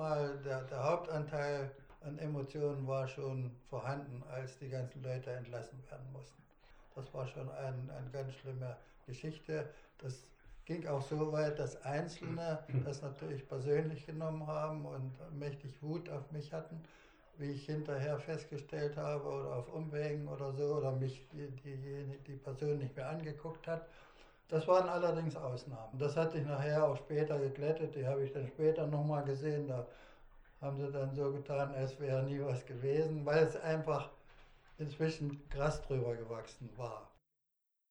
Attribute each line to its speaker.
Speaker 1: mal, der, der Hauptanteil an Emotionen war schon vorhanden, als die ganzen Leute entlassen werden mussten. Das war schon ein, eine ganz schlimme Geschichte. Das ging auch so weit, dass Einzelne das natürlich persönlich genommen haben und mächtig Wut auf mich hatten, wie ich hinterher festgestellt habe, oder auf Umwegen oder so, oder mich die, die, die Person nicht mehr angeguckt hat. Das waren allerdings Ausnahmen. Das hat sich nachher auch später geglättet, die habe ich dann später nochmal gesehen. Da haben sie dann so getan, als wäre nie was gewesen, weil es einfach inzwischen Gras drüber gewachsen war.